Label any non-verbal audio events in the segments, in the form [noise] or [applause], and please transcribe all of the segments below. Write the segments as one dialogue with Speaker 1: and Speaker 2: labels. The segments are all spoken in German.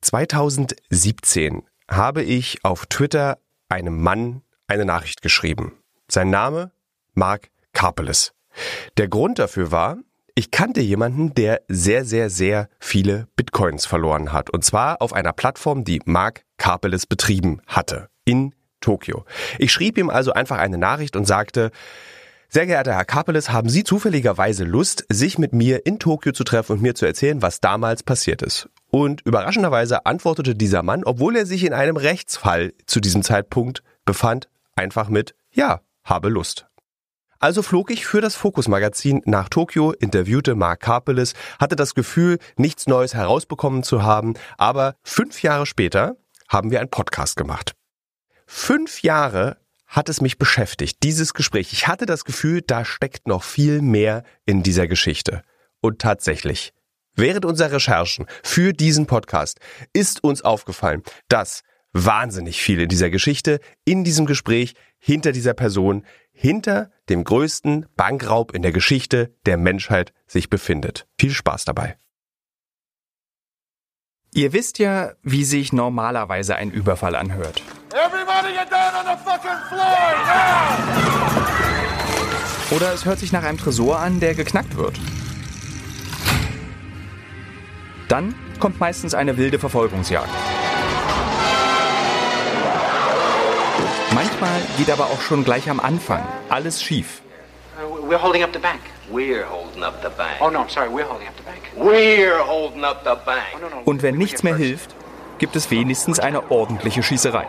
Speaker 1: 2017 habe ich auf Twitter einem Mann eine Nachricht geschrieben. Sein Name Mark Karpeles. Der Grund dafür war, ich kannte jemanden, der sehr, sehr, sehr viele Bitcoins verloren hat. Und zwar auf einer Plattform, die Mark Karpeles betrieben hatte. In Tokio. Ich schrieb ihm also einfach eine Nachricht und sagte, sehr geehrter Herr Karpeles, haben Sie zufälligerweise Lust, sich mit mir in Tokio zu treffen und mir zu erzählen, was damals passiert ist? Und überraschenderweise antwortete dieser Mann, obwohl er sich in einem Rechtsfall zu diesem Zeitpunkt befand, einfach mit Ja, habe Lust. Also flog ich für das Fokus-Magazin nach Tokio, interviewte Mark Karpeles, hatte das Gefühl, nichts Neues herausbekommen zu haben, aber fünf Jahre später haben wir einen Podcast gemacht. Fünf Jahre hat es mich beschäftigt, dieses Gespräch. Ich hatte das Gefühl, da steckt noch viel mehr in dieser Geschichte. Und tatsächlich, während unserer Recherchen für diesen Podcast ist uns aufgefallen, dass wahnsinnig viel in dieser Geschichte, in diesem Gespräch, hinter dieser Person, hinter dem größten Bankraub in der Geschichte der Menschheit sich befindet. Viel Spaß dabei.
Speaker 2: Ihr wisst ja, wie sich normalerweise ein Überfall anhört. Oder es hört sich nach einem Tresor an, der geknackt wird. Dann kommt meistens eine wilde Verfolgungsjagd. Manchmal geht aber auch schon gleich am Anfang alles schief.
Speaker 3: Uh, we're holding up the bank. We're holding up the bank. Oh no, I'm sorry, we're holding up the bank. We're holding up the bank. Oh,
Speaker 2: Und wenn nichts mehr hilft, gibt es wenigstens eine ordentliche Schießerei.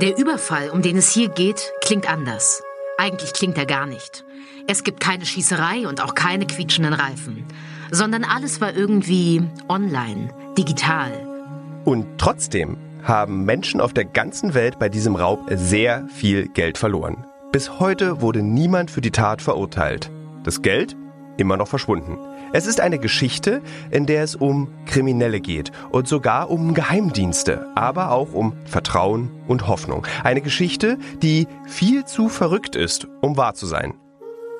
Speaker 4: Der Überfall, um den es hier geht, klingt anders. Eigentlich klingt er gar nicht. Es gibt keine Schießerei und auch keine quietschenden Reifen, sondern alles war irgendwie online, digital.
Speaker 1: Und trotzdem haben Menschen auf der ganzen Welt bei diesem Raub sehr viel Geld verloren. Bis heute wurde niemand für die Tat verurteilt. Das Geld immer noch verschwunden. Es ist eine Geschichte, in der es um Kriminelle geht und sogar um Geheimdienste, aber auch um Vertrauen und Hoffnung. Eine Geschichte, die viel zu verrückt ist, um wahr zu sein.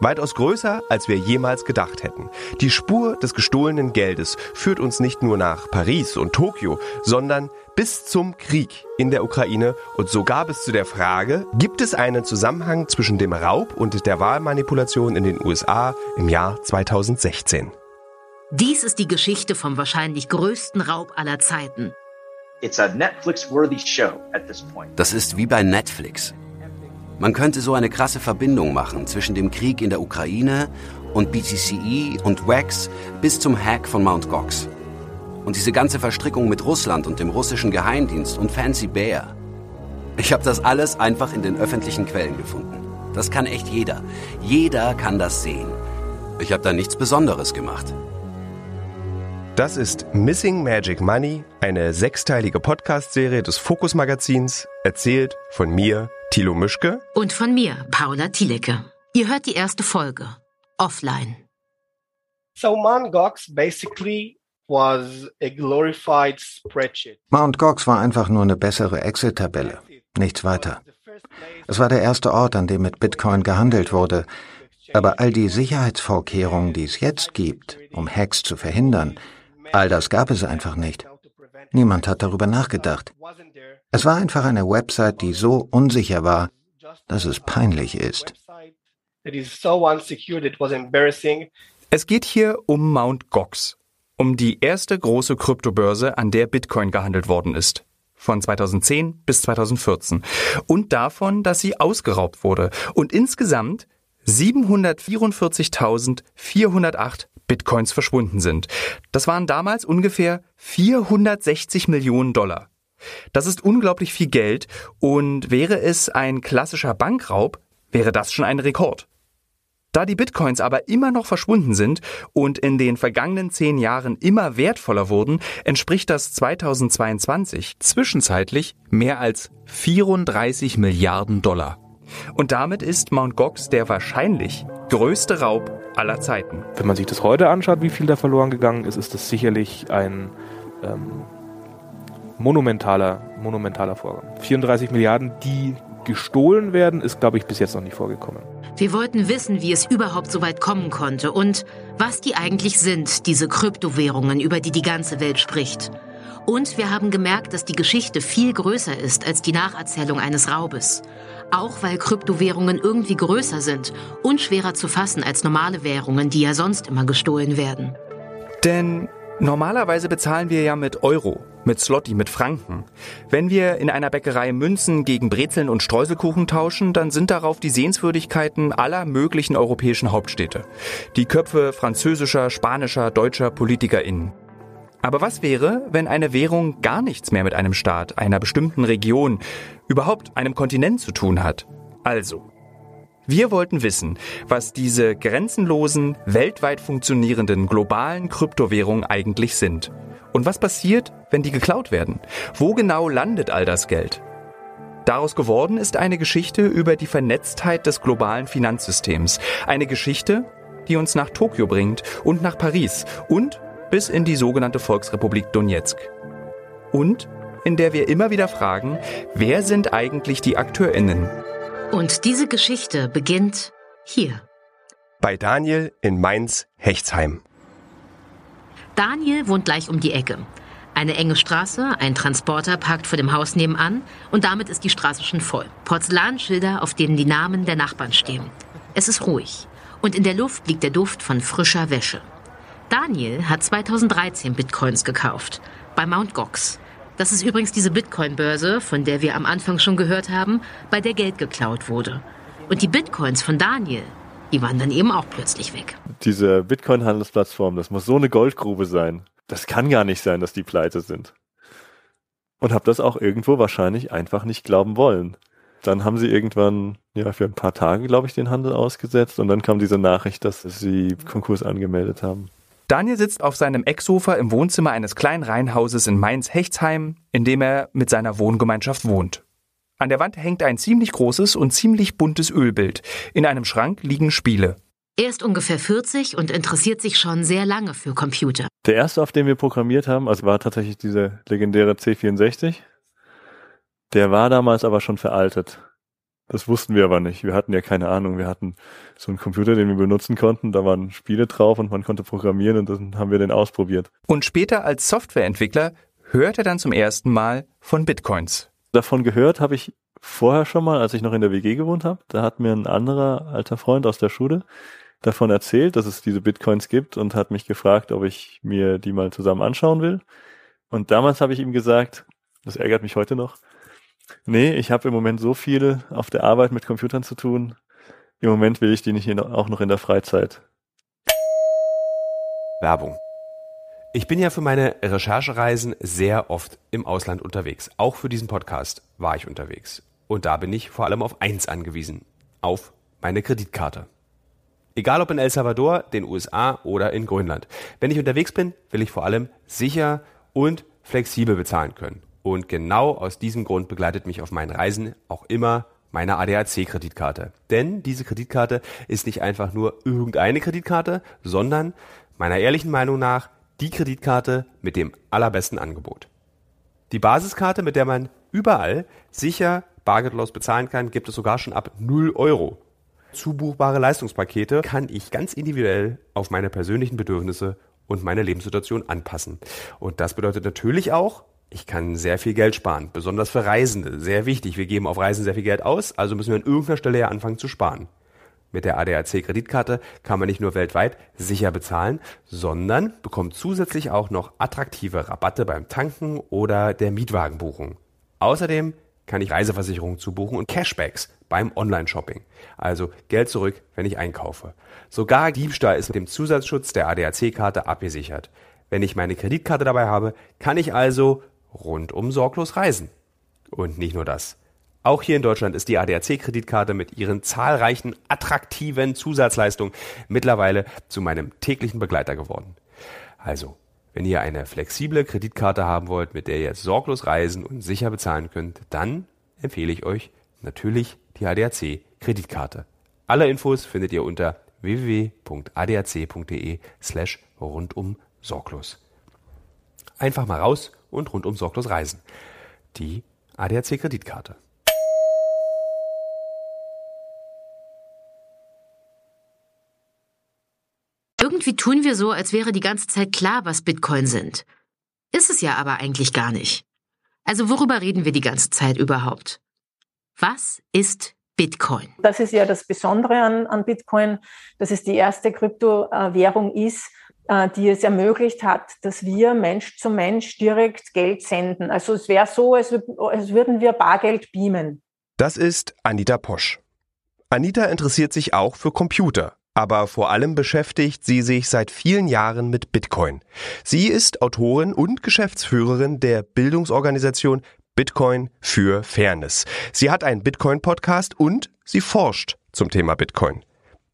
Speaker 1: Weitaus größer, als wir jemals gedacht hätten. Die Spur des gestohlenen Geldes führt uns nicht nur nach Paris und Tokio, sondern bis zum Krieg in der Ukraine und sogar bis zu der Frage, gibt es einen Zusammenhang zwischen dem Raub und der Wahlmanipulation in den USA im Jahr 2016.
Speaker 4: Dies ist die Geschichte vom wahrscheinlich größten Raub aller Zeiten.
Speaker 5: Das ist wie bei Netflix. Man könnte so eine krasse Verbindung machen zwischen dem Krieg in der Ukraine und BTCE und WAX bis zum Hack von Mt. Gox. Und diese ganze Verstrickung mit Russland und dem russischen Geheimdienst und Fancy Bear. Ich habe das alles einfach in den öffentlichen Quellen gefunden. Das kann echt jeder. Jeder kann das sehen. Ich habe da nichts Besonderes gemacht.
Speaker 1: Das ist Missing Magic Money, eine sechsteilige Podcast-Serie des Fokus Magazins, erzählt von mir, Thilo Mischke.
Speaker 4: Und von mir, Paula Thielecke. Ihr hört die erste Folge. Offline.
Speaker 6: So Mt. Gox basically was a glorified spreadsheet.
Speaker 7: Mt. Gox war einfach nur eine bessere Excel-Tabelle. Nichts weiter. Es war der erste Ort, an dem mit Bitcoin gehandelt wurde. Aber all die Sicherheitsvorkehrungen, die es jetzt gibt, um Hacks zu verhindern, all das gab es einfach nicht. Niemand hat darüber nachgedacht. Es war einfach eine Website, die so unsicher war, dass es peinlich ist.
Speaker 2: Es geht hier um Mt. Gox, um die erste große Kryptobörse, an der Bitcoin gehandelt worden ist. Von 2010 bis 2014. Und davon, dass sie ausgeraubt wurde und insgesamt 744.408 Bitcoins verschwunden sind. Das waren damals ungefähr 460 Millionen Dollar. Das ist unglaublich viel Geld und wäre es ein klassischer Bankraub, wäre das schon ein Rekord. Da die Bitcoins aber immer noch verschwunden sind und in den vergangenen zehn Jahren immer wertvoller wurden, entspricht das 2022 zwischenzeitlich mehr als 34 Milliarden Dollar. Und damit ist Mt. Gox der wahrscheinlich größte Raub aller Zeiten.
Speaker 8: Wenn man sich das heute anschaut, wie viel da verloren gegangen ist, ist das sicherlich ein ähm, monumentaler, monumentaler Vorgang. 34 Milliarden, die gestohlen werden, ist, glaube ich, bis jetzt noch nicht vorgekommen.
Speaker 4: Wir wollten wissen, wie es überhaupt so weit kommen konnte und was die eigentlich sind, diese Kryptowährungen, über die die ganze Welt spricht. Und wir haben gemerkt, dass die Geschichte viel größer ist als die Nacherzählung eines Raubes. Auch weil Kryptowährungen irgendwie größer sind und schwerer zu fassen als normale Währungen, die ja sonst immer gestohlen werden.
Speaker 2: Denn normalerweise bezahlen wir ja mit Euro, mit Slotti, mit Franken. Wenn wir in einer Bäckerei Münzen gegen Brezeln und Streuselkuchen tauschen, dann sind darauf die Sehenswürdigkeiten aller möglichen europäischen Hauptstädte. Die Köpfe französischer, spanischer, deutscher PolitikerInnen. Aber was wäre, wenn eine Währung gar nichts mehr mit einem Staat, einer bestimmten Region, überhaupt einem Kontinent zu tun hat? Also, wir wollten wissen, was diese grenzenlosen, weltweit funktionierenden globalen Kryptowährungen eigentlich sind. Und was passiert, wenn die geklaut werden? Wo genau landet all das Geld? Daraus geworden ist eine Geschichte über die Vernetztheit des globalen Finanzsystems. Eine Geschichte, die uns nach Tokio bringt und nach Paris und bis in die sogenannte Volksrepublik Donetsk. Und in der wir immer wieder fragen, wer sind eigentlich die Akteurinnen?
Speaker 4: Und diese Geschichte beginnt hier.
Speaker 9: Bei Daniel in Mainz-Hechtsheim.
Speaker 4: Daniel wohnt gleich um die Ecke. Eine enge Straße, ein Transporter parkt vor dem Haus nebenan und damit ist die Straße schon voll. Porzellanschilder, auf denen die Namen der Nachbarn stehen. Es ist ruhig und in der Luft liegt der Duft von frischer Wäsche. Daniel hat 2013 Bitcoins gekauft. Bei Mt. Gox. Das ist übrigens diese Bitcoin-Börse, von der wir am Anfang schon gehört haben, bei der Geld geklaut wurde. Und die Bitcoins von Daniel, die waren dann eben auch plötzlich weg.
Speaker 10: Diese Bitcoin-Handelsplattform, das muss so eine Goldgrube sein. Das kann gar nicht sein, dass die pleite sind. Und habe das auch irgendwo wahrscheinlich einfach nicht glauben wollen. Dann haben sie irgendwann, ja, für ein paar Tage, glaube ich, den Handel ausgesetzt und dann kam diese Nachricht, dass sie Konkurs angemeldet haben.
Speaker 2: Daniel sitzt auf seinem Ecksofa im Wohnzimmer eines kleinen Reihenhauses in Mainz-Hechtsheim, in dem er mit seiner Wohngemeinschaft wohnt. An der Wand hängt ein ziemlich großes und ziemlich buntes Ölbild. In einem Schrank liegen Spiele.
Speaker 4: Er ist ungefähr 40 und interessiert sich schon sehr lange für Computer.
Speaker 10: Der erste, auf dem wir programmiert haben, also war tatsächlich dieser legendäre C64. Der war damals aber schon veraltet. Das wussten wir aber nicht. Wir hatten ja keine Ahnung. Wir hatten so einen Computer, den wir benutzen konnten. Da waren Spiele drauf und man konnte programmieren und dann haben wir den ausprobiert.
Speaker 2: Und später als Softwareentwickler hört er dann zum ersten Mal von Bitcoins.
Speaker 10: Davon gehört habe ich vorher schon mal, als ich noch in der WG gewohnt habe. Da hat mir ein anderer alter Freund aus der Schule davon erzählt, dass es diese Bitcoins gibt und hat mich gefragt, ob ich mir die mal zusammen anschauen will. Und damals habe ich ihm gesagt, das ärgert mich heute noch, Nee, ich habe im Moment so viel auf der Arbeit mit Computern zu tun. Im Moment will ich die nicht auch noch in der Freizeit.
Speaker 9: Werbung. Ich bin ja für meine Recherchereisen sehr oft im Ausland unterwegs. Auch für diesen Podcast war ich unterwegs. Und da bin ich vor allem auf eins angewiesen. Auf meine Kreditkarte. Egal ob in El Salvador, den USA oder in Grönland. Wenn ich unterwegs bin, will ich vor allem sicher und flexibel bezahlen können. Und genau aus diesem Grund begleitet mich auf meinen Reisen auch immer meine ADAC-Kreditkarte. Denn diese Kreditkarte ist nicht einfach nur irgendeine Kreditkarte, sondern meiner ehrlichen Meinung nach die Kreditkarte mit dem allerbesten Angebot. Die Basiskarte, mit der man überall sicher bargeldlos bezahlen kann, gibt es sogar schon ab 0 Euro. Zubuchbare Leistungspakete kann ich ganz individuell auf meine persönlichen Bedürfnisse und meine Lebenssituation anpassen. Und das bedeutet natürlich auch, ich kann sehr viel Geld sparen, besonders für Reisende. Sehr wichtig, wir geben auf Reisen sehr viel Geld aus, also müssen wir an irgendeiner Stelle ja anfangen zu sparen. Mit der ADAC-Kreditkarte kann man nicht nur weltweit sicher bezahlen, sondern bekommt zusätzlich auch noch attraktive Rabatte beim Tanken oder der Mietwagenbuchung. Außerdem kann ich Reiseversicherungen zubuchen und Cashbacks beim Online-Shopping. Also Geld zurück, wenn ich einkaufe. Sogar Diebstahl ist mit dem Zusatzschutz der ADAC-Karte abgesichert. Wenn ich meine Kreditkarte dabei habe, kann ich also rundum sorglos reisen. Und nicht nur das. Auch hier in Deutschland ist die ADAC-Kreditkarte mit ihren zahlreichen attraktiven Zusatzleistungen mittlerweile zu meinem täglichen Begleiter geworden. Also, wenn ihr eine flexible Kreditkarte haben wollt, mit der ihr sorglos reisen und sicher bezahlen könnt, dann empfehle ich euch natürlich die ADAC-Kreditkarte. Alle Infos findet ihr unter www.adac.de slash rundum sorglos. Einfach mal raus und rund um sorglos reisen. Die ADAC Kreditkarte.
Speaker 4: Irgendwie tun wir so, als wäre die ganze Zeit klar, was Bitcoin sind. Ist es ja aber eigentlich gar nicht. Also worüber reden wir die ganze Zeit überhaupt? Was ist Bitcoin?
Speaker 11: Das ist ja das Besondere an, an Bitcoin, dass es die erste Kryptowährung ist, die es ermöglicht hat, dass wir Mensch zu Mensch direkt Geld senden. Also es wäre so, als, als würden wir Bargeld beamen.
Speaker 1: Das ist Anita Posch. Anita interessiert sich auch für Computer, aber vor allem beschäftigt sie sich seit vielen Jahren mit Bitcoin. Sie ist Autorin und Geschäftsführerin der Bildungsorganisation Bitcoin für Fairness. Sie hat einen Bitcoin-Podcast und sie forscht zum Thema Bitcoin.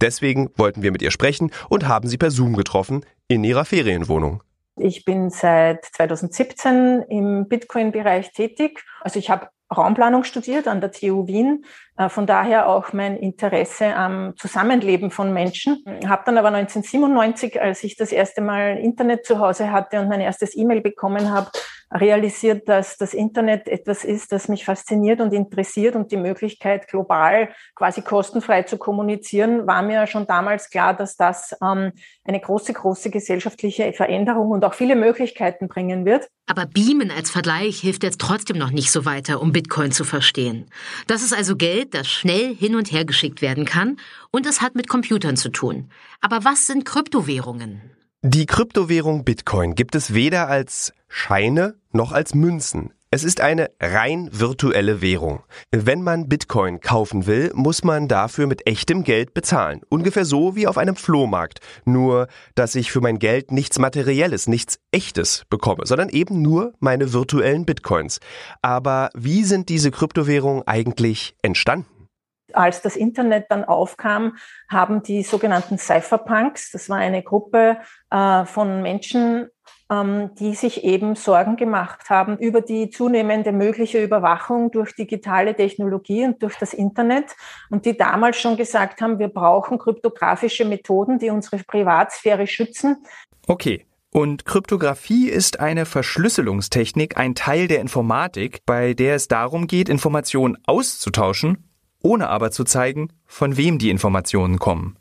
Speaker 1: Deswegen wollten wir mit ihr sprechen und haben sie per Zoom getroffen in ihrer Ferienwohnung.
Speaker 11: Ich bin seit 2017 im Bitcoin-Bereich tätig. Also ich habe Raumplanung studiert an der TU Wien, äh, von daher auch mein Interesse am Zusammenleben von Menschen. Habe dann aber 1997, als ich das erste Mal Internet zu Hause hatte und mein erstes E-Mail bekommen habe, realisiert, dass das Internet etwas ist, das mich fasziniert und interessiert und die Möglichkeit, global quasi kostenfrei zu kommunizieren, war mir schon damals klar, dass das ähm, eine große, große gesellschaftliche Veränderung und auch viele Möglichkeiten bringen wird.
Speaker 4: Aber Beamen als Vergleich hilft jetzt trotzdem noch nicht so weiter, um Bitcoin zu verstehen. Das ist also Geld, das schnell hin und her geschickt werden kann und es hat mit Computern zu tun. Aber was sind Kryptowährungen?
Speaker 1: Die Kryptowährung Bitcoin gibt es weder als Scheine noch als Münzen. Es ist eine rein virtuelle Währung. Wenn man Bitcoin kaufen will, muss man dafür mit echtem Geld bezahlen. Ungefähr so wie auf einem Flohmarkt. Nur, dass ich für mein Geld nichts Materielles, nichts Echtes bekomme, sondern eben nur meine virtuellen Bitcoins. Aber wie sind diese Kryptowährungen eigentlich entstanden?
Speaker 11: Als das Internet dann aufkam, haben die sogenannten Cypherpunks, das war eine Gruppe äh, von Menschen, ähm, die sich eben Sorgen gemacht haben über die zunehmende mögliche Überwachung durch digitale Technologie und durch das Internet und die damals schon gesagt haben, wir brauchen kryptografische Methoden, die unsere Privatsphäre schützen.
Speaker 2: Okay, und Kryptographie ist eine Verschlüsselungstechnik, ein Teil der Informatik, bei der es darum geht, Informationen auszutauschen ohne aber zu zeigen, von wem die Informationen kommen.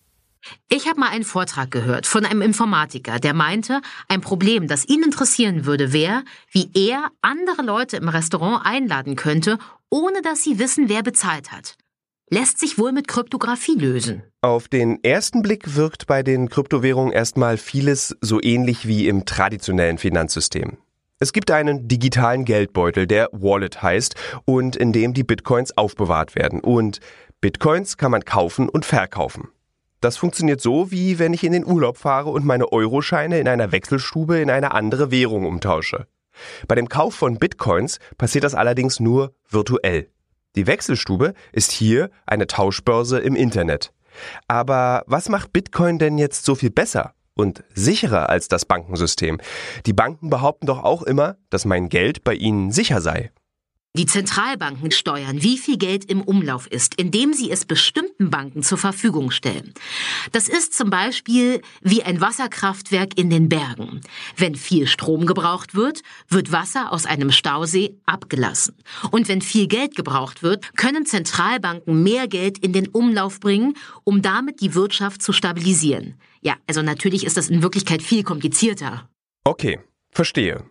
Speaker 4: Ich habe mal einen Vortrag gehört von einem Informatiker, der meinte, ein Problem, das ihn interessieren würde, wäre, wie er andere Leute im Restaurant einladen könnte, ohne dass sie wissen, wer bezahlt hat. Lässt sich wohl mit Kryptographie lösen.
Speaker 1: Auf den ersten Blick wirkt bei den Kryptowährungen erstmal vieles so ähnlich wie im traditionellen Finanzsystem. Es gibt einen digitalen Geldbeutel, der Wallet heißt und in dem die Bitcoins aufbewahrt werden. Und Bitcoins kann man kaufen und verkaufen. Das funktioniert so, wie wenn ich in den Urlaub fahre und meine Euroscheine in einer Wechselstube in eine andere Währung umtausche. Bei dem Kauf von Bitcoins passiert das allerdings nur virtuell. Die Wechselstube ist hier eine Tauschbörse im Internet. Aber was macht Bitcoin denn jetzt so viel besser? Und sicherer als das Bankensystem. Die Banken behaupten doch auch immer, dass mein Geld bei ihnen sicher sei.
Speaker 4: Die Zentralbanken steuern, wie viel Geld im Umlauf ist, indem sie es bestimmten Banken zur Verfügung stellen. Das ist zum Beispiel wie ein Wasserkraftwerk in den Bergen. Wenn viel Strom gebraucht wird, wird Wasser aus einem Stausee abgelassen. Und wenn viel Geld gebraucht wird, können Zentralbanken mehr Geld in den Umlauf bringen, um damit die Wirtschaft zu stabilisieren. Ja, also natürlich ist das in Wirklichkeit viel komplizierter.
Speaker 1: Okay, verstehe.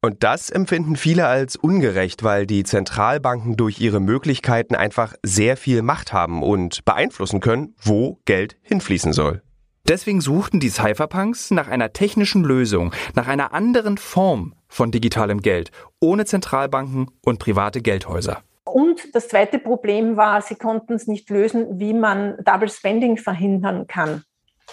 Speaker 1: Und das empfinden viele als ungerecht, weil die Zentralbanken durch ihre Möglichkeiten einfach sehr viel Macht haben und beeinflussen können, wo Geld hinfließen soll.
Speaker 2: Deswegen suchten die Cypherpunks nach einer technischen Lösung, nach einer anderen Form von digitalem Geld, ohne Zentralbanken und private Geldhäuser.
Speaker 11: Und das zweite Problem war, sie konnten es nicht lösen, wie man Double Spending verhindern kann.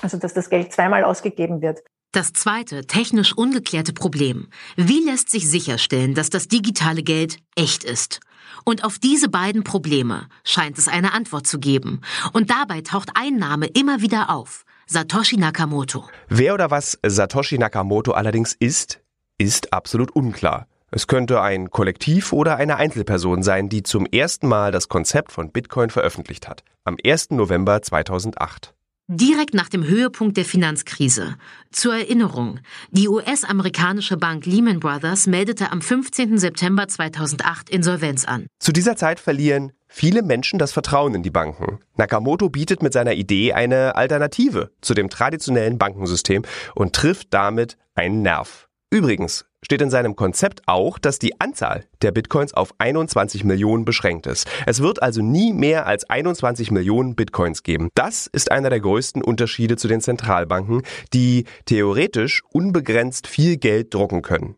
Speaker 11: Also, dass das Geld zweimal ausgegeben wird.
Speaker 4: Das zweite, technisch ungeklärte Problem. Wie lässt sich sicherstellen, dass das digitale Geld echt ist? Und auf diese beiden Probleme scheint es eine Antwort zu geben. Und dabei taucht ein Name immer wieder auf. Satoshi Nakamoto.
Speaker 1: Wer oder was Satoshi Nakamoto allerdings ist, ist absolut unklar. Es könnte ein Kollektiv oder eine Einzelperson sein, die zum ersten Mal das Konzept von Bitcoin veröffentlicht hat. Am 1. November 2008.
Speaker 4: Direkt nach dem Höhepunkt der Finanzkrise. Zur Erinnerung, die US-amerikanische Bank Lehman Brothers meldete am 15. September 2008 Insolvenz an.
Speaker 1: Zu dieser Zeit verlieren viele Menschen das Vertrauen in die Banken. Nakamoto bietet mit seiner Idee eine Alternative zu dem traditionellen Bankensystem und trifft damit einen Nerv. Übrigens steht in seinem Konzept auch, dass die Anzahl der Bitcoins auf 21 Millionen beschränkt ist. Es wird also nie mehr als 21 Millionen Bitcoins geben. Das ist einer der größten Unterschiede zu den Zentralbanken, die theoretisch unbegrenzt viel Geld drucken können.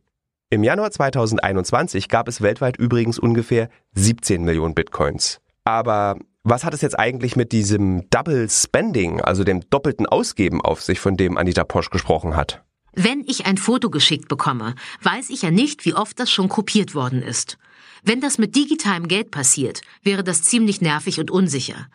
Speaker 1: Im Januar 2021 gab es weltweit übrigens ungefähr 17 Millionen Bitcoins. Aber was hat es jetzt eigentlich mit diesem Double Spending, also dem doppelten Ausgeben auf sich, von dem Anita Posch gesprochen hat?
Speaker 4: Wenn ich ein Foto geschickt bekomme, weiß ich ja nicht, wie oft das schon kopiert worden ist. Wenn das mit digitalem Geld passiert, wäre das ziemlich nervig und unsicher.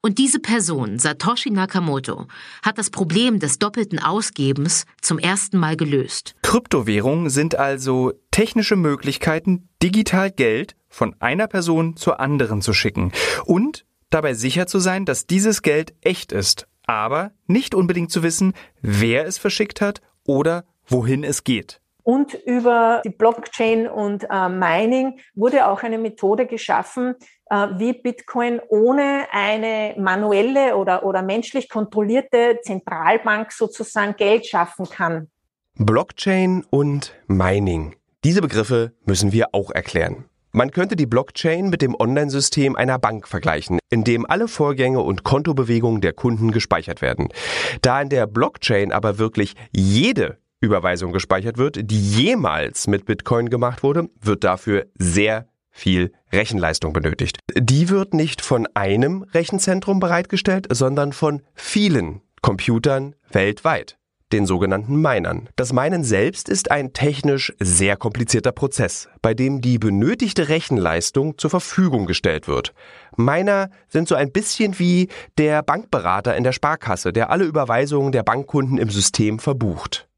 Speaker 4: Und diese Person, Satoshi Nakamoto, hat das Problem des doppelten Ausgebens zum ersten Mal gelöst.
Speaker 2: Kryptowährungen sind also technische Möglichkeiten, digital Geld von einer Person zur anderen zu schicken und dabei sicher zu sein, dass dieses Geld echt ist, aber nicht unbedingt zu wissen, wer es verschickt hat oder wohin es geht.
Speaker 11: Und über die Blockchain und äh, Mining wurde auch eine Methode geschaffen, äh, wie Bitcoin ohne eine manuelle oder, oder menschlich kontrollierte Zentralbank sozusagen Geld schaffen kann.
Speaker 1: Blockchain und Mining. Diese Begriffe müssen wir auch erklären. Man könnte die Blockchain mit dem Online-System einer Bank vergleichen, in dem alle Vorgänge und Kontobewegungen der Kunden gespeichert werden. Da in der Blockchain aber wirklich jede Überweisung gespeichert wird, die jemals mit Bitcoin gemacht wurde, wird dafür sehr viel Rechenleistung benötigt. Die wird nicht von einem Rechenzentrum bereitgestellt, sondern von vielen Computern weltweit den sogenannten Minern. Das Minen selbst ist ein technisch sehr komplizierter Prozess, bei dem die benötigte Rechenleistung zur Verfügung gestellt wird. Miner sind so ein bisschen wie der Bankberater in der Sparkasse, der alle Überweisungen der Bankkunden im System verbucht.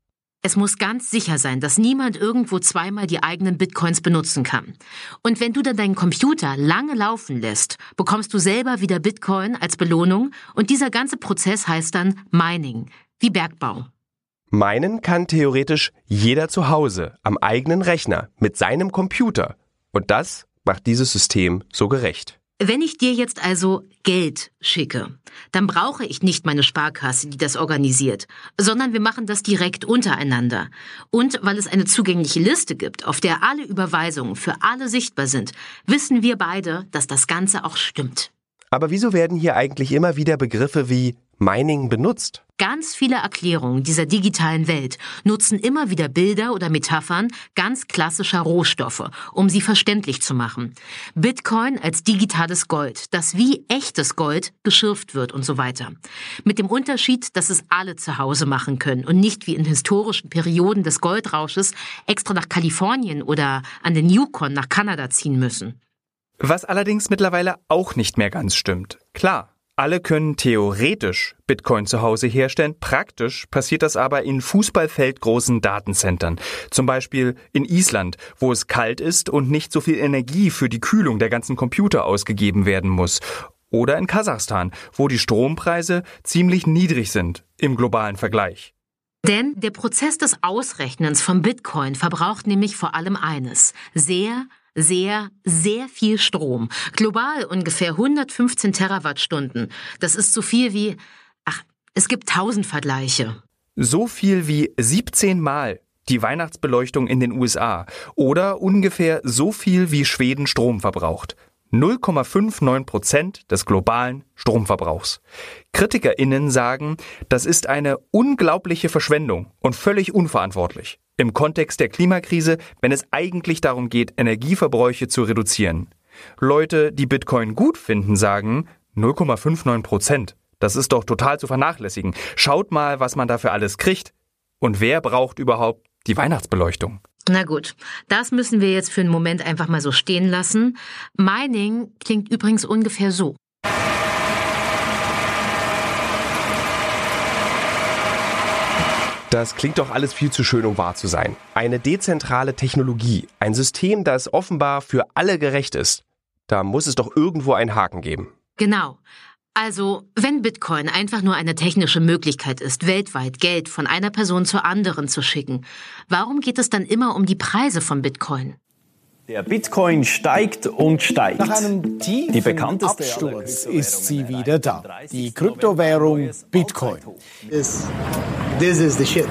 Speaker 4: Es muss ganz sicher sein, dass niemand irgendwo zweimal die eigenen Bitcoins benutzen kann. Und wenn du dann deinen Computer lange laufen lässt, bekommst du selber wieder Bitcoin als Belohnung und dieser ganze Prozess heißt dann Mining, wie Bergbau.
Speaker 1: Meinen kann theoretisch jeder zu Hause am eigenen Rechner mit seinem Computer. Und das macht dieses System so gerecht.
Speaker 4: Wenn ich dir jetzt also Geld schicke, dann brauche ich nicht meine Sparkasse, die das organisiert, sondern wir machen das direkt untereinander. Und weil es eine zugängliche Liste gibt, auf der alle Überweisungen für alle sichtbar sind, wissen wir beide, dass das Ganze auch stimmt.
Speaker 1: Aber wieso werden hier eigentlich immer wieder Begriffe wie Mining benutzt?
Speaker 4: Ganz viele Erklärungen dieser digitalen Welt nutzen immer wieder Bilder oder Metaphern ganz klassischer Rohstoffe, um sie verständlich zu machen. Bitcoin als digitales Gold, das wie echtes Gold geschürft wird und so weiter. Mit dem Unterschied, dass es alle zu Hause machen können und nicht wie in historischen Perioden des Goldrausches extra nach Kalifornien oder an den Yukon nach Kanada ziehen müssen.
Speaker 2: Was allerdings mittlerweile auch nicht mehr ganz stimmt. Klar, alle können theoretisch Bitcoin zu Hause herstellen. Praktisch passiert das aber in fußballfeldgroßen Datencentern. Zum Beispiel in Island, wo es kalt ist und nicht so viel Energie für die Kühlung der ganzen Computer ausgegeben werden muss. Oder in Kasachstan, wo die Strompreise ziemlich niedrig sind im globalen Vergleich.
Speaker 4: Denn der Prozess des Ausrechnens von Bitcoin verbraucht nämlich vor allem eines, sehr, sehr, sehr viel Strom. Global ungefähr 115 Terawattstunden. Das ist so viel wie, ach, es gibt tausend Vergleiche.
Speaker 2: So viel wie 17 Mal die Weihnachtsbeleuchtung in den USA oder ungefähr so viel wie Schweden Strom verbraucht. 0,59 Prozent des globalen Stromverbrauchs. KritikerInnen sagen, das ist eine unglaubliche Verschwendung und völlig unverantwortlich im Kontext der Klimakrise, wenn es eigentlich darum geht, Energieverbräuche zu reduzieren. Leute, die Bitcoin gut finden, sagen 0,59 Prozent. Das ist doch total zu vernachlässigen. Schaut mal, was man dafür alles kriegt. Und wer braucht überhaupt die Weihnachtsbeleuchtung?
Speaker 4: Na gut, das müssen wir jetzt für einen Moment einfach mal so stehen lassen. Mining klingt übrigens ungefähr so.
Speaker 1: Das klingt doch alles viel zu schön, um wahr zu sein. Eine dezentrale Technologie, ein System, das offenbar für alle gerecht ist. Da muss es doch irgendwo einen Haken geben.
Speaker 4: Genau. Also, wenn Bitcoin einfach nur eine technische Möglichkeit ist, weltweit Geld von einer Person zur anderen zu schicken, warum geht es dann immer um die Preise von Bitcoin?
Speaker 12: Der Bitcoin steigt und steigt.
Speaker 13: Nach einem tiefen die bekannteste Absturz ist sie wieder da. Die Kryptowährung Bitcoin. This,
Speaker 2: this is the shit.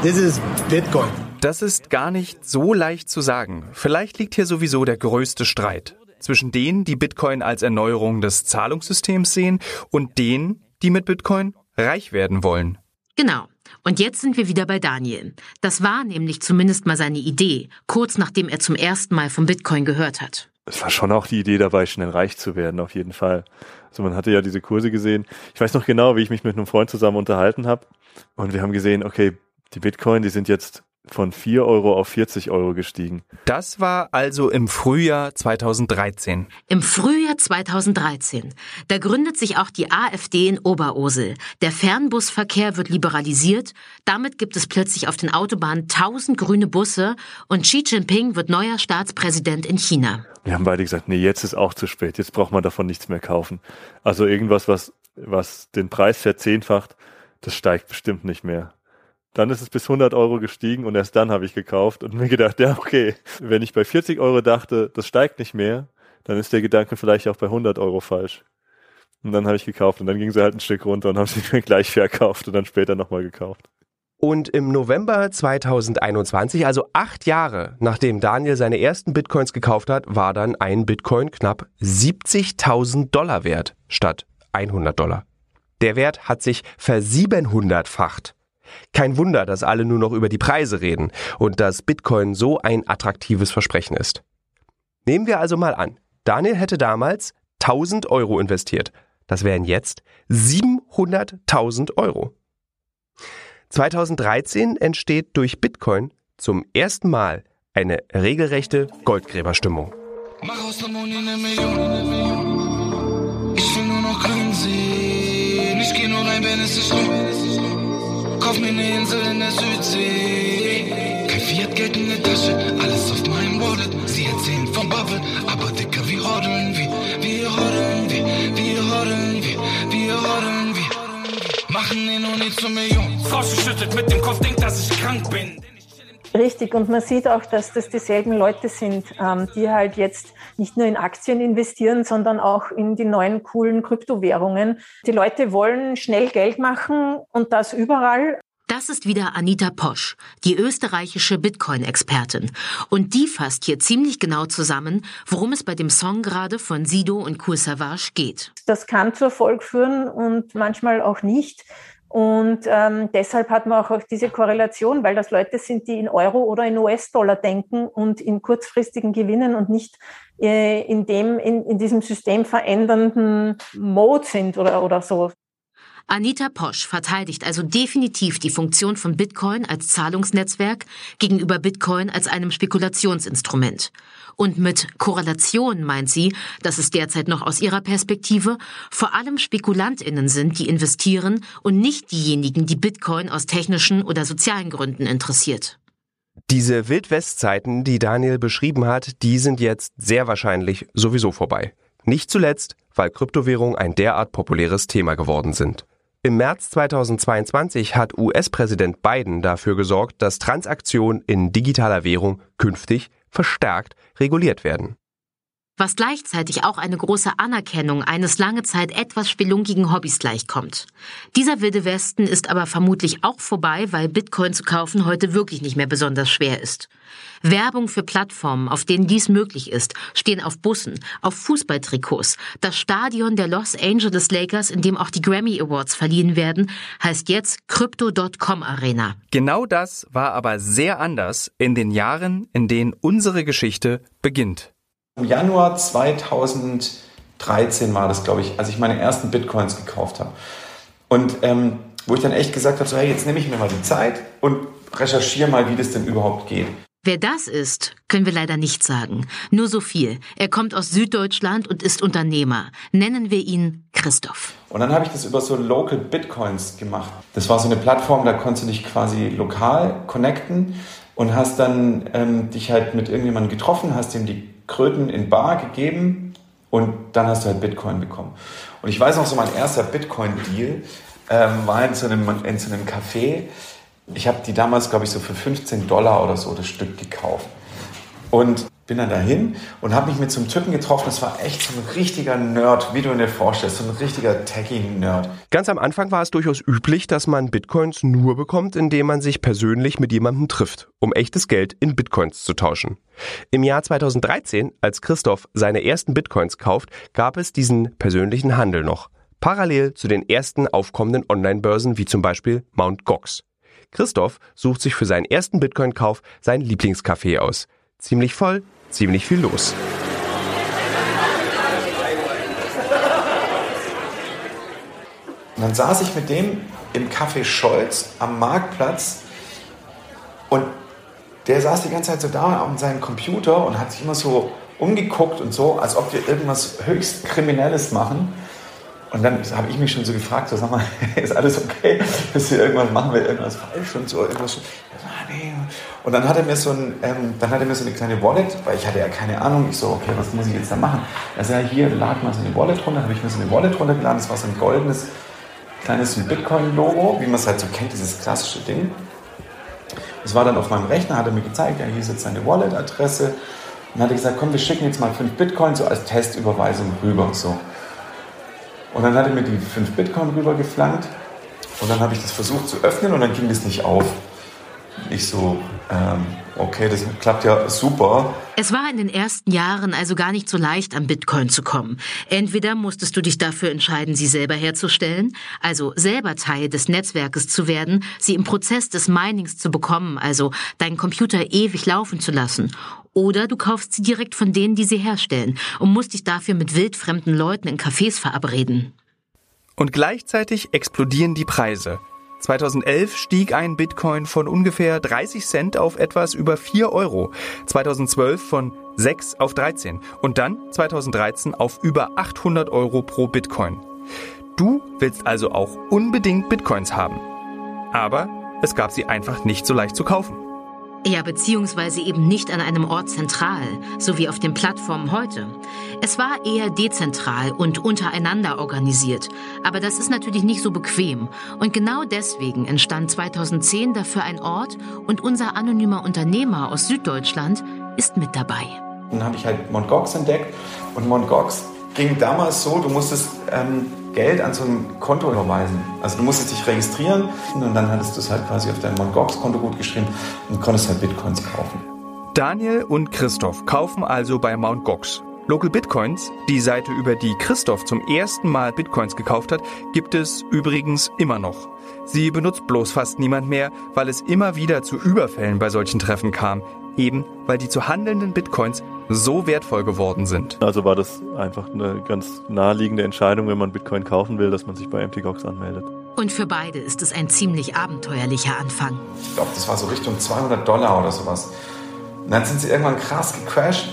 Speaker 2: This is Bitcoin. Das ist gar nicht so leicht zu sagen. Vielleicht liegt hier sowieso der größte Streit zwischen denen, die Bitcoin als Erneuerung des Zahlungssystems sehen und denen, die mit Bitcoin reich werden wollen.
Speaker 4: Genau. Und jetzt sind wir wieder bei Daniel. Das war nämlich zumindest mal seine Idee, kurz nachdem er zum ersten Mal vom Bitcoin gehört hat.
Speaker 10: Es war schon auch die Idee dabei, schnell reich zu werden, auf jeden Fall. Also man hatte ja diese Kurse gesehen. Ich weiß noch genau, wie ich mich mit einem Freund zusammen unterhalten habe. Und wir haben gesehen, okay, die Bitcoin, die sind jetzt von 4 Euro auf 40 Euro gestiegen.
Speaker 2: Das war also im Frühjahr 2013.
Speaker 4: Im Frühjahr 2013. Da gründet sich auch die AfD in Oberursel. Der Fernbusverkehr wird liberalisiert. Damit gibt es plötzlich auf den Autobahnen 1000 grüne Busse und Xi Jinping wird neuer Staatspräsident in China.
Speaker 10: Wir haben beide gesagt, nee, jetzt ist auch zu spät. Jetzt braucht man davon nichts mehr kaufen. Also irgendwas, was, was den Preis verzehnfacht, das steigt bestimmt nicht mehr. Dann ist es bis 100 Euro gestiegen und erst dann habe ich gekauft und mir gedacht, ja, okay, wenn ich bei 40 Euro dachte, das steigt nicht mehr, dann ist der Gedanke vielleicht auch bei 100 Euro falsch. Und dann habe ich gekauft und dann ging sie halt ein Stück runter und [laughs] haben sie mir gleich verkauft und dann später nochmal gekauft.
Speaker 1: Und im November 2021, also acht Jahre nachdem Daniel seine ersten Bitcoins gekauft hat, war dann ein Bitcoin knapp 70.000 Dollar wert statt 100 Dollar. Der Wert hat sich versiebenhundertfacht. Kein Wunder, dass alle nur noch über die Preise reden und dass Bitcoin so ein attraktives Versprechen ist. Nehmen wir also mal an, Daniel hätte damals 1000 Euro investiert. Das wären jetzt 700.000 Euro. 2013 entsteht durch Bitcoin zum ersten Mal eine regelrechte Goldgräberstimmung. Mach aus der Moni eine Million. Ich will nur noch grün sehen. Ich geh nur rein, wenn es sich lohnt. Kauf mir eine Insel in der Südsee. Kein Fiat-Geld in der Tasche, alles auf meinem Wallet. Sie erzählen vom Bubble, aber dicker, wie hodeln wir? Wir hodeln wir, wir hodeln wir, wir hodeln wir. Machen den Uni zur Million. Frau schüttelt mit dem Kopf, denkt, dass ich krank bin.
Speaker 11: Richtig, und man sieht auch, dass das dieselben Leute sind, ähm, die halt jetzt nicht nur in Aktien investieren, sondern auch in die neuen coolen Kryptowährungen. Die Leute wollen schnell Geld machen und das überall.
Speaker 4: Das ist wieder Anita Posch, die österreichische Bitcoin-Expertin. Und die fasst hier ziemlich genau zusammen, worum es bei dem Song gerade von Sido und Savage geht.
Speaker 11: Das kann zu Erfolg führen und manchmal auch nicht. Und ähm, deshalb hat man auch diese Korrelation, weil das Leute sind, die in Euro oder in US-Dollar denken und in kurzfristigen Gewinnen und nicht äh, in dem, in, in diesem System verändernden Mode sind oder, oder so.
Speaker 4: Anita Posch verteidigt also definitiv die Funktion von Bitcoin als Zahlungsnetzwerk gegenüber Bitcoin als einem Spekulationsinstrument. Und mit Korrelation meint sie, dass es derzeit noch aus ihrer Perspektive vor allem Spekulantinnen sind, die investieren und nicht diejenigen, die Bitcoin aus technischen oder sozialen Gründen interessiert.
Speaker 1: Diese Wildwestzeiten, die Daniel beschrieben hat, die sind jetzt sehr wahrscheinlich sowieso vorbei. Nicht zuletzt, weil Kryptowährungen ein derart populäres Thema geworden sind. Im März 2022 hat US-Präsident Biden dafür gesorgt, dass Transaktionen in digitaler Währung künftig verstärkt reguliert werden
Speaker 4: was gleichzeitig auch eine große Anerkennung eines lange Zeit etwas spelunkigen Hobbys gleichkommt. Dieser wilde Westen ist aber vermutlich auch vorbei, weil Bitcoin zu kaufen heute wirklich nicht mehr besonders schwer ist. Werbung für Plattformen, auf denen dies möglich ist, stehen auf Bussen, auf Fußballtrikots. Das Stadion der Los Angeles Lakers, in dem auch die Grammy Awards verliehen werden, heißt jetzt Crypto.com Arena.
Speaker 2: Genau das war aber sehr anders in den Jahren, in denen unsere Geschichte beginnt.
Speaker 14: Im Januar 2013 war das, glaube ich, als ich meine ersten Bitcoins gekauft habe. Und ähm, wo ich dann echt gesagt habe, so, hey, jetzt nehme ich mir mal die Zeit und recherchiere mal, wie das denn überhaupt geht.
Speaker 4: Wer das ist, können wir leider nicht sagen. Nur so viel. Er kommt aus Süddeutschland und ist Unternehmer. Nennen wir ihn Christoph.
Speaker 14: Und dann habe ich das über so Local Bitcoins gemacht. Das war so eine Plattform, da konntest du dich quasi lokal connecten und hast dann ähm, dich halt mit irgendjemandem getroffen, hast ihm die Kröten in Bar gegeben Und dann hast du halt Bitcoin bekommen. Und ich weiß noch, so mein erster Bitcoin-Deal ähm, war in so, einem, in so einem Café. Ich habe die damals, glaube ich, so für 15 Dollar oder so das Stück gekauft. Und bin dann dahin und habe mich mit so einem Typen getroffen. Das war echt so ein richtiger Nerd, wie du dir vorstellst, so ein richtiger Techie-Nerd.
Speaker 1: Ganz am Anfang war es durchaus üblich, dass man Bitcoins nur bekommt, indem man sich persönlich mit jemandem trifft, um echtes Geld in Bitcoins zu tauschen. Im Jahr 2013, als Christoph seine ersten Bitcoins kauft, gab es diesen persönlichen Handel noch. Parallel zu den ersten aufkommenden Online-Börsen wie zum Beispiel Mt. Gox. Christoph sucht sich für seinen ersten Bitcoin-Kauf sein Lieblingscafé aus. Ziemlich voll, ziemlich viel los.
Speaker 14: Und dann saß ich mit dem im Café Scholz am Marktplatz und der saß die ganze Zeit so da an seinem Computer und hat sich immer so umgeguckt und so, als ob wir irgendwas höchst Kriminelles machen. Und dann habe ich mich schon so gefragt, so, sag mal, [laughs] ist alles okay? Ist hier irgendwas, machen wir irgendwas falsch und so? Irgendwas, Und dann hat er mir so ein, ähm, dann hat er mir so eine kleine Wallet, weil ich hatte ja keine Ahnung. Ich so, okay, was muss ich jetzt da machen? Er sagt, hier, lad mal so eine Wallet runter. habe ich mir so eine Wallet runtergeladen. Das war so ein goldenes, kleines Bitcoin-Logo, wie man es halt so kennt, dieses klassische Ding. Das war dann auf meinem Rechner, hat er mir gezeigt, ja, hier ist jetzt seine Wallet-Adresse. Und dann hat er gesagt, komm, wir schicken jetzt mal fünf Bitcoin so als Testüberweisung rüber. So. Und dann hat er mir die fünf Bitcoin rübergeflankt. Und dann habe ich das versucht zu öffnen und dann ging das nicht auf. Ich so, ähm, okay, das klappt ja super.
Speaker 4: Es war in den ersten Jahren also gar nicht so leicht, an Bitcoin zu kommen. Entweder musstest du dich dafür entscheiden, sie selber herzustellen, also selber Teil des Netzwerkes zu werden, sie im Prozess des Minings zu bekommen, also deinen Computer ewig laufen zu lassen. Oder du kaufst sie direkt von denen, die sie herstellen und musst dich dafür mit wildfremden Leuten in Cafés verabreden.
Speaker 2: Und gleichzeitig explodieren die Preise. 2011 stieg ein Bitcoin von ungefähr 30 Cent auf etwas über 4 Euro, 2012 von 6 auf 13 und dann 2013 auf über 800 Euro pro Bitcoin. Du willst also auch unbedingt Bitcoins haben. Aber es gab sie einfach nicht so leicht zu kaufen.
Speaker 4: Ja, beziehungsweise eben nicht an einem Ort zentral, so wie auf den Plattformen heute. Es war eher dezentral und untereinander organisiert. Aber das ist natürlich nicht so bequem. Und genau deswegen entstand 2010 dafür ein Ort und unser anonymer Unternehmer aus Süddeutschland ist mit dabei.
Speaker 14: Dann habe ich halt. Gox entdeckt und. Gox ging damals so, du musstest ähm, Geld an so ein Konto überweisen. Also du musstest dich registrieren und dann hattest du es halt quasi auf dein Mt. Gox-Konto gut geschrieben und konntest halt Bitcoins kaufen.
Speaker 2: Daniel und Christoph kaufen also bei Mt. Gox. Local Bitcoins, die Seite, über die Christoph zum ersten Mal Bitcoins gekauft hat, gibt es übrigens immer noch. Sie benutzt bloß fast niemand mehr, weil es immer wieder zu Überfällen bei solchen Treffen kam, eben weil die zu handelnden Bitcoins so wertvoll geworden sind.
Speaker 10: Also war das einfach eine ganz naheliegende Entscheidung, wenn man Bitcoin kaufen will, dass man sich bei MTGOX anmeldet.
Speaker 4: Und für beide ist es ein ziemlich abenteuerlicher Anfang.
Speaker 14: Ich glaube, das war so Richtung 200 Dollar oder sowas. Und dann sind sie irgendwann krass gecrashed.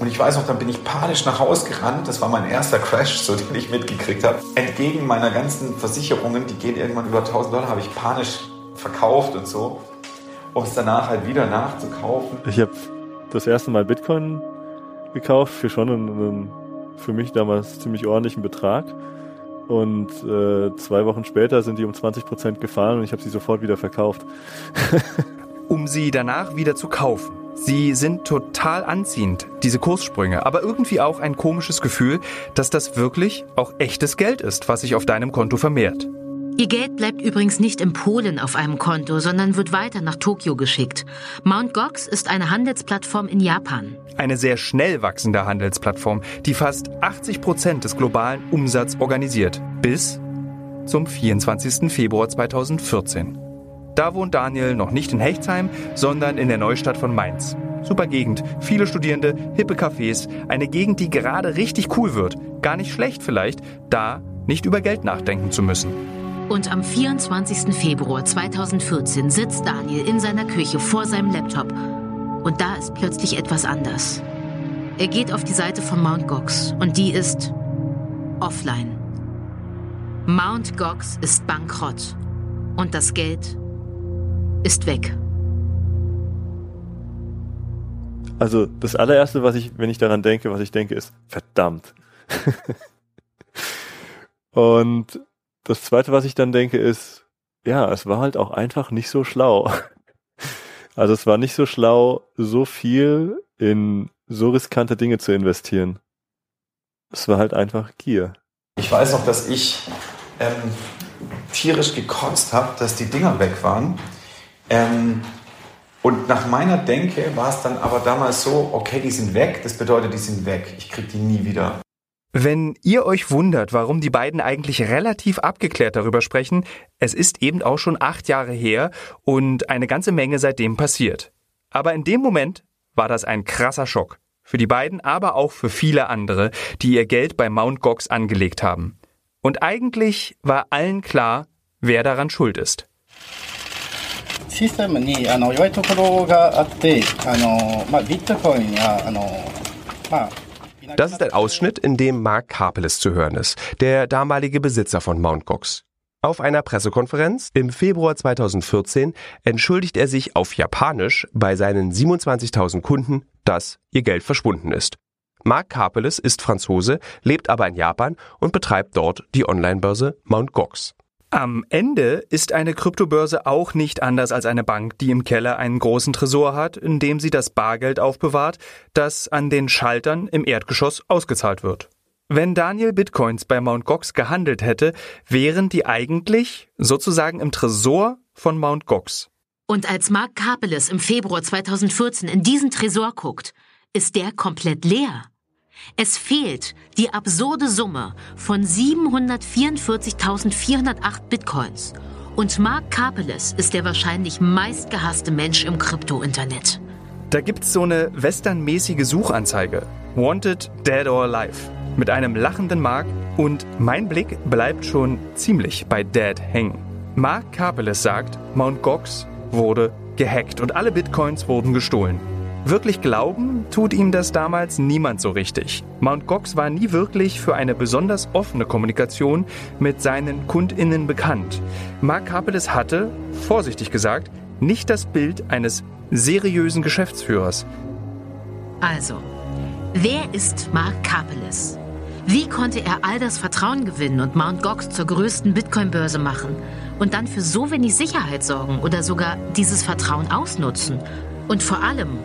Speaker 14: Und ich weiß noch, dann bin ich panisch nach Hause gerannt. Das war mein erster Crash, so den ich mitgekriegt habe. Entgegen meiner ganzen Versicherungen, die gehen irgendwann über 1000 Dollar, habe ich panisch verkauft und so, um es danach halt wieder nachzukaufen.
Speaker 10: Ich habe das erste Mal Bitcoin gekauft für schon einen, einen für mich damals ziemlich ordentlichen Betrag. Und äh, zwei Wochen später sind die um 20 Prozent gefallen und ich habe sie sofort wieder verkauft. [laughs]
Speaker 2: um sie danach wieder zu kaufen. Sie sind total anziehend, diese Kurssprünge, aber irgendwie auch ein komisches Gefühl, dass das wirklich auch echtes Geld ist, was sich auf deinem Konto vermehrt.
Speaker 4: Ihr Geld bleibt übrigens nicht in Polen auf einem Konto, sondern wird weiter nach Tokio geschickt. Mt. Gox ist eine Handelsplattform in Japan.
Speaker 2: Eine sehr schnell wachsende Handelsplattform, die fast 80 Prozent des globalen Umsatzes organisiert. Bis zum 24. Februar 2014. Da wohnt Daniel noch nicht in Hechtsheim, sondern in der Neustadt von Mainz. Super Gegend, viele Studierende, hippe Cafés, eine Gegend, die gerade richtig cool wird. Gar nicht schlecht vielleicht, da nicht über Geld nachdenken zu müssen.
Speaker 4: Und am 24. Februar 2014 sitzt Daniel in seiner Küche vor seinem Laptop. Und da ist plötzlich etwas anders. Er geht auf die Seite von Mount Gox und die ist offline. Mount Gox ist bankrott und das Geld ist weg.
Speaker 10: Also das allererste, was ich, wenn ich daran denke, was ich denke, ist verdammt. [laughs] und das zweite, was ich dann denke, ist, ja, es war halt auch einfach nicht so schlau. [laughs] Also es war nicht so schlau, so viel in so riskante Dinge zu investieren. Es war halt einfach Gier.
Speaker 14: Ich weiß noch, dass ich ähm, tierisch gekotzt habe, dass die Dinger weg waren. Ähm, und nach meiner Denke war es dann aber damals so, okay, die sind weg, das bedeutet, die sind weg. Ich krieg die nie wieder.
Speaker 2: Wenn ihr euch wundert, warum die beiden eigentlich relativ abgeklärt darüber sprechen, es ist eben auch schon acht Jahre her und eine ganze Menge seitdem passiert. Aber in dem Moment war das ein krasser Schock. Für die beiden, aber auch für viele andere, die ihr Geld bei Mount Gox angelegt haben. Und eigentlich war allen klar, wer daran schuld ist.
Speaker 15: システムにあの弱いところがあってあの、まあ、ビットコインやあの、まあ
Speaker 1: das ist ein Ausschnitt, in dem Mark Karpeles zu hören ist, der damalige Besitzer von Mt. Gox. Auf einer Pressekonferenz im Februar 2014 entschuldigt er sich auf Japanisch bei seinen 27.000 Kunden, dass ihr Geld verschwunden ist. Mark Karpeles ist Franzose, lebt aber in Japan und betreibt dort die Online-Börse Mt. Gox.
Speaker 2: Am Ende ist eine Kryptobörse auch nicht anders als eine Bank, die im Keller einen großen Tresor hat, in dem sie das Bargeld aufbewahrt, das an den Schaltern im Erdgeschoss ausgezahlt wird. Wenn Daniel Bitcoins bei Mt. Gox gehandelt hätte, wären die eigentlich sozusagen im Tresor von Mt. Gox.
Speaker 4: Und als Mark Kapeles im Februar 2014 in diesen Tresor guckt, ist der komplett leer. Es fehlt die absurde Summe von 744.408 Bitcoins. Und Mark Karpeles ist der wahrscheinlich meistgehasste Mensch im Krypto-Internet.
Speaker 2: Da gibt's so eine westernmäßige Suchanzeige. Wanted, Dead or Alive. Mit einem lachenden Mark und mein Blick bleibt schon ziemlich bei Dead hängen. Mark Karpeles sagt, Mt. Gox wurde gehackt und alle Bitcoins wurden gestohlen. Wirklich glauben tut ihm das damals niemand so richtig. Mt. Gox war nie wirklich für eine besonders offene Kommunikation mit seinen KundInnen bekannt. Mark Kapeles hatte, vorsichtig gesagt, nicht das Bild eines seriösen Geschäftsführers.
Speaker 4: Also, wer ist Mark Kapeles? Wie konnte er all das Vertrauen gewinnen und Mt. Gox zur größten Bitcoin-Börse machen und dann für so wenig Sicherheit sorgen oder sogar dieses Vertrauen ausnutzen? Und vor allem,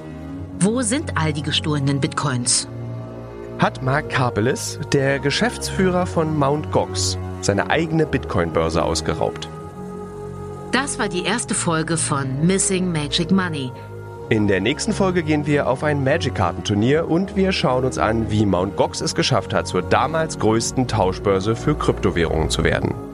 Speaker 4: wo sind all die gestohlenen Bitcoins?
Speaker 1: Hat Mark Karpeles, der Geschäftsführer von Mt. Gox, seine eigene Bitcoin-Börse ausgeraubt?
Speaker 4: Das war die erste Folge von Missing Magic Money.
Speaker 1: In der nächsten Folge gehen wir auf ein Magic-Kartenturnier und wir schauen uns an, wie Mt. Gox es geschafft hat, zur damals größten Tauschbörse für Kryptowährungen zu werden.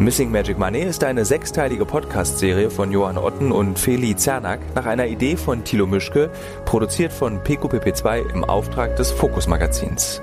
Speaker 2: Missing Magic Money ist eine sechsteilige Podcast-Serie von Johann Otten und Feli Zernack nach einer Idee von Thilo Mischke, produziert von PQPP2 im Auftrag des Fokus Magazins.